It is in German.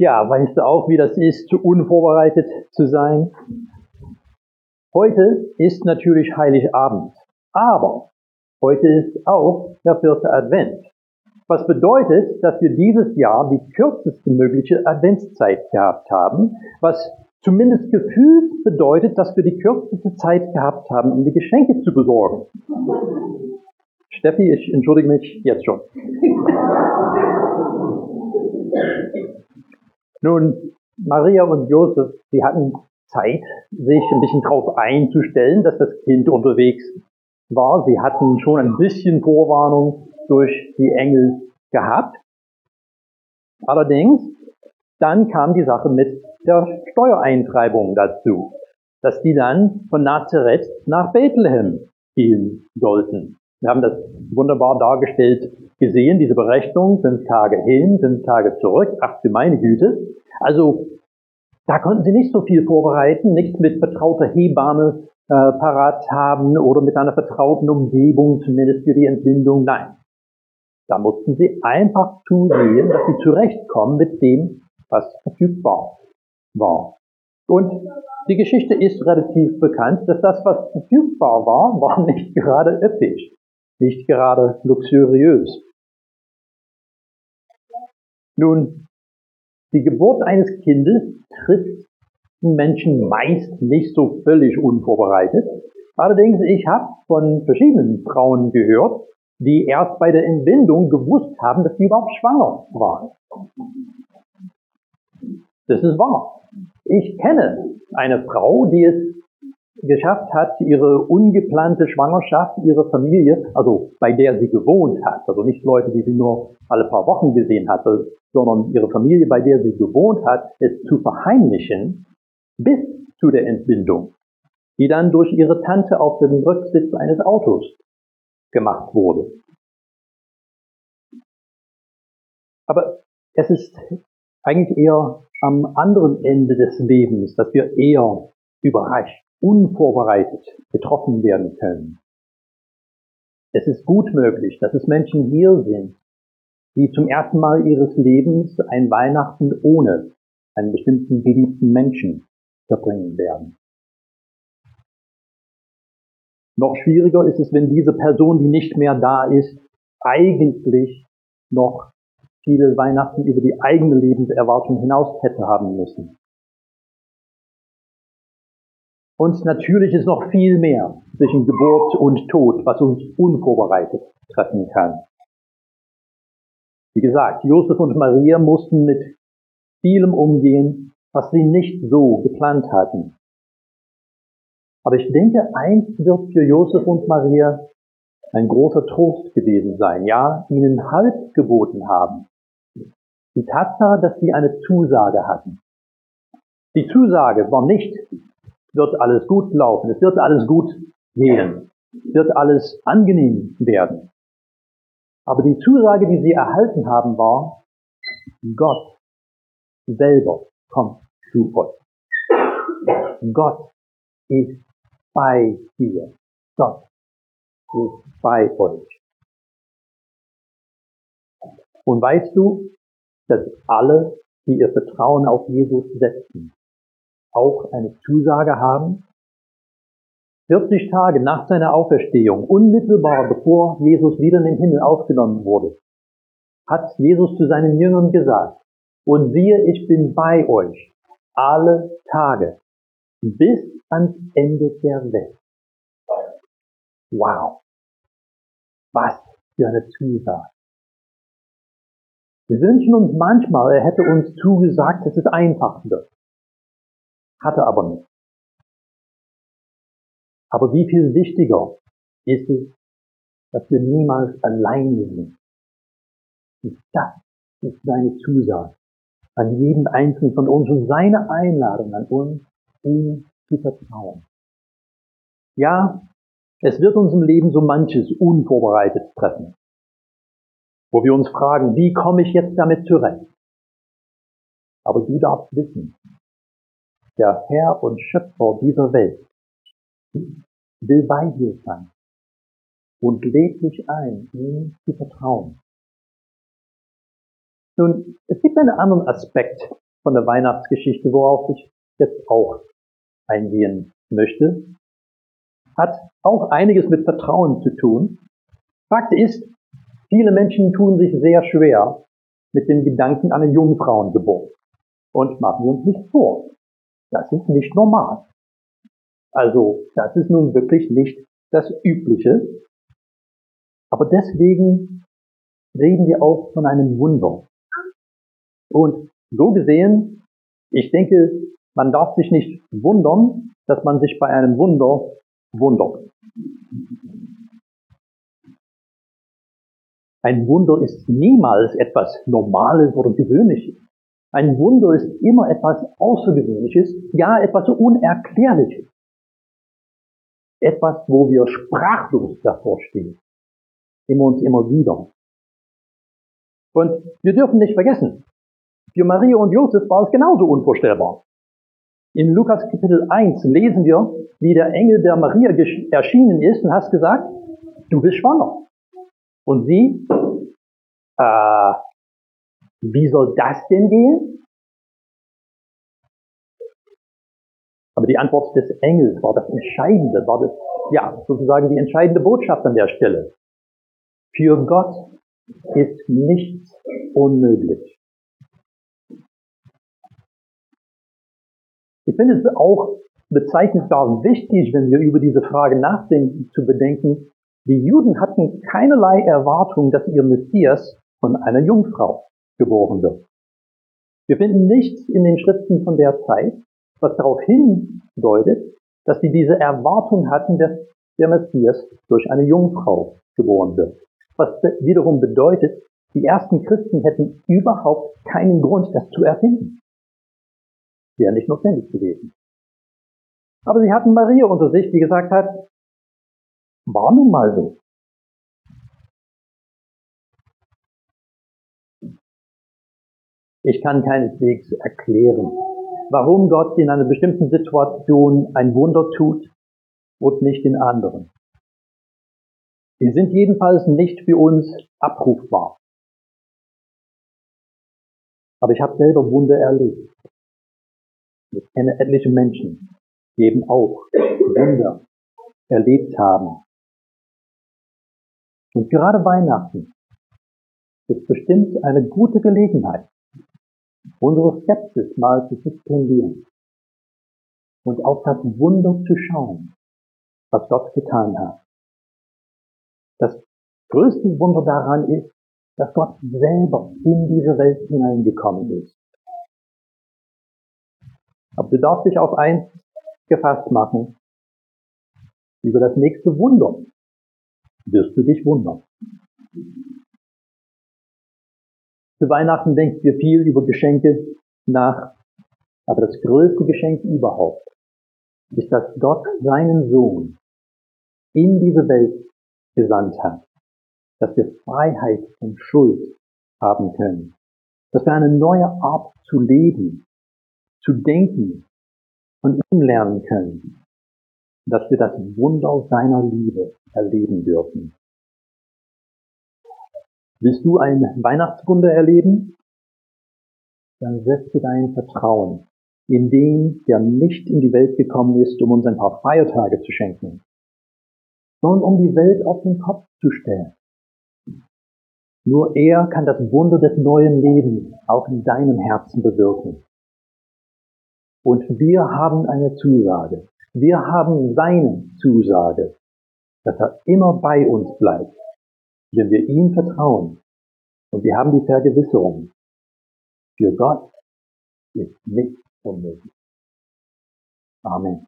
Tja, weißt du auch, wie das ist, zu unvorbereitet zu sein? Heute ist natürlich Heiligabend, aber heute ist auch der vierte Advent. Was bedeutet, dass wir dieses Jahr die kürzeste mögliche Adventszeit gehabt haben, was zumindest gefühlt bedeutet, dass wir die kürzeste Zeit gehabt haben, um die Geschenke zu besorgen. Steffi, ich entschuldige mich jetzt schon. Nun, Maria und Josef, sie hatten Zeit, sich ein bisschen darauf einzustellen, dass das Kind unterwegs war. Sie hatten schon ein bisschen Vorwarnung durch die Engel gehabt. Allerdings, dann kam die Sache mit der Steuereintreibung dazu, dass die dann von Nazareth nach Bethlehem gehen sollten. Wir haben das wunderbar dargestellt gesehen, diese Berechnung, fünf Tage hin, fünf Tage zurück, ach du meine Güte. Also da konnten sie nicht so viel vorbereiten, nicht mit vertrauter Hebamme äh, parat haben oder mit einer vertrauten Umgebung, zumindest für die Entbindung. Nein. Da mussten sie einfach zusehen, dass sie zurechtkommen mit dem, was verfügbar war. Und die Geschichte ist relativ bekannt, dass das, was verfügbar war, war nicht gerade üppig, nicht gerade luxuriös. Nun, die Geburt eines Kindes trifft Menschen meist nicht so völlig unvorbereitet. Allerdings, ich habe von verschiedenen Frauen gehört, die erst bei der Entbindung gewusst haben, dass sie überhaupt schwanger waren. Das ist wahr. Ich kenne eine Frau, die es geschafft hat, ihre ungeplante Schwangerschaft ihre Familie, also bei der sie gewohnt hat, also nicht Leute, die sie nur alle paar Wochen gesehen hatte, sondern ihre Familie, bei der sie gewohnt hat, es zu verheimlichen, bis zu der Entbindung, die dann durch ihre Tante auf dem Rücksitz eines Autos gemacht wurde. Aber es ist eigentlich eher am anderen Ende des Lebens, dass wir eher überrascht, unvorbereitet getroffen werden können. Es ist gut möglich, dass es Menschen hier sind, die zum ersten Mal ihres Lebens ein Weihnachten ohne einen bestimmten geliebten Menschen verbringen werden. Noch schwieriger ist es, wenn diese Person, die nicht mehr da ist, eigentlich noch viele Weihnachten über die eigene Lebenserwartung hinaus hätte haben müssen. Und natürlich ist noch viel mehr zwischen Geburt und Tod, was uns unvorbereitet treffen kann. Wie gesagt, Josef und Maria mussten mit vielem umgehen, was sie nicht so geplant hatten. Aber ich denke, eins wird für Josef und Maria ein großer Trost gewesen sein, ja, ihnen Halt geboten haben. Die Tatsache, dass sie eine Zusage hatten. Die Zusage war nicht, wird alles gut laufen, es wird alles gut gehen, es wird alles angenehm werden. Aber die Zusage, die sie erhalten haben, war, Gott selber kommt zu euch. Gott ist bei dir. Gott ist bei euch. Und weißt du, dass alle, die ihr Vertrauen auf Jesus setzen, auch eine Zusage haben? 40 Tage nach seiner Auferstehung, unmittelbar bevor Jesus wieder in den Himmel aufgenommen wurde, hat Jesus zu seinen Jüngern gesagt, und siehe, ich bin bei euch alle Tage bis ans Ende der Welt. Wow. Was für eine Zusage. Wir wünschen uns manchmal, er hätte uns zugesagt, dass es einfach wird. Hatte aber nicht. Aber wie viel wichtiger ist es, dass wir niemals alleine sind. Und das ist seine Zusage an jeden einzelnen von uns und seine Einladung an uns, ihm zu vertrauen. Ja, es wird uns im Leben so manches unvorbereitet treffen wo wir uns fragen, wie komme ich jetzt damit zurecht? Aber du darfst wissen, der Herr und Schöpfer dieser Welt will bei dir sein und lädt dich ein, ihm zu vertrauen. Nun, es gibt einen anderen Aspekt von der Weihnachtsgeschichte, worauf ich jetzt auch eingehen möchte, hat auch einiges mit Vertrauen zu tun. Fakt ist, viele Menschen tun sich sehr schwer mit dem Gedanken an eine Jungfrauengeburt. Und machen uns nicht vor, das ist nicht normal. Also, das ist nun wirklich nicht das Übliche. Aber deswegen reden wir auch von einem Wunder. Und so gesehen, ich denke, man darf sich nicht wundern, dass man sich bei einem Wunder wundert. Ein Wunder ist niemals etwas Normales oder Gewöhnliches. Ein Wunder ist immer etwas Außergewöhnliches, ja etwas Unerklärliches. Etwas, wo wir sprachlos davor stehen. Immer und immer wieder. Und wir dürfen nicht vergessen, für Maria und Josef war es genauso unvorstellbar. In Lukas Kapitel 1 lesen wir, wie der Engel der Maria erschienen ist und hast gesagt, du bist schwanger. Und sie, äh, wie soll das denn gehen? Aber die Antwort des Engels war das Entscheidende, war das, ja, sozusagen die entscheidende Botschaft an der Stelle. Für Gott ist nichts unmöglich. Ich finde es auch bezeichnungsbar wichtig, wenn wir über diese Frage nachdenken, zu bedenken, die Juden hatten keinerlei Erwartung, dass ihr Messias von einer Jungfrau geboren wird. Wir finden nichts in den Schriften von der Zeit, was darauf hindeutet, dass sie diese Erwartung hatten, dass der Messias durch eine Jungfrau geboren wird. Was wiederum bedeutet, die ersten Christen hätten überhaupt keinen Grund, das zu erfinden. Wäre nicht notwendig gewesen. Aber sie hatten Maria unter sich, die gesagt hat, war nun mal so. Ich kann keineswegs erklären, warum Gott in einer bestimmten Situation ein Wunder tut und nicht in anderen. Sie sind jedenfalls nicht für uns abrufbar. Aber ich habe selber Wunder erlebt. Ich kenne etliche Menschen, die eben auch Wunder erlebt haben. Und gerade Weihnachten ist bestimmt eine gute Gelegenheit, unsere Skepsis mal zu suspendieren und auf das Wunder zu schauen, was Gott getan hat. Das größte Wunder daran ist, dass Gott selber in diese Welt hineingekommen ist. Aber du darfst dich auf eins gefasst machen. Über das nächste Wunder wirst du dich wundern. Zu Weihnachten denken wir viel über Geschenke nach, aber das größte Geschenk überhaupt ist, dass Gott seinen Sohn in diese Welt gesandt hat, dass wir Freiheit und Schuld haben können, dass wir eine neue Art zu leben, zu denken von ihm lernen können, dass wir das Wunder seiner Liebe erleben dürfen. Willst du ein Weihnachtswunder erleben? Dann setze dein Vertrauen in den, der nicht in die Welt gekommen ist, um uns ein paar Feiertage zu schenken, sondern um die Welt auf den Kopf zu stellen. Nur er kann das Wunder des neuen Lebens auch in deinem Herzen bewirken. Und wir haben eine Zusage. Wir haben seine Zusage, dass er immer bei uns bleibt wenn wir ihm vertrauen und wir haben die Vergewisserung, für Gott ist nichts unmöglich. Amen.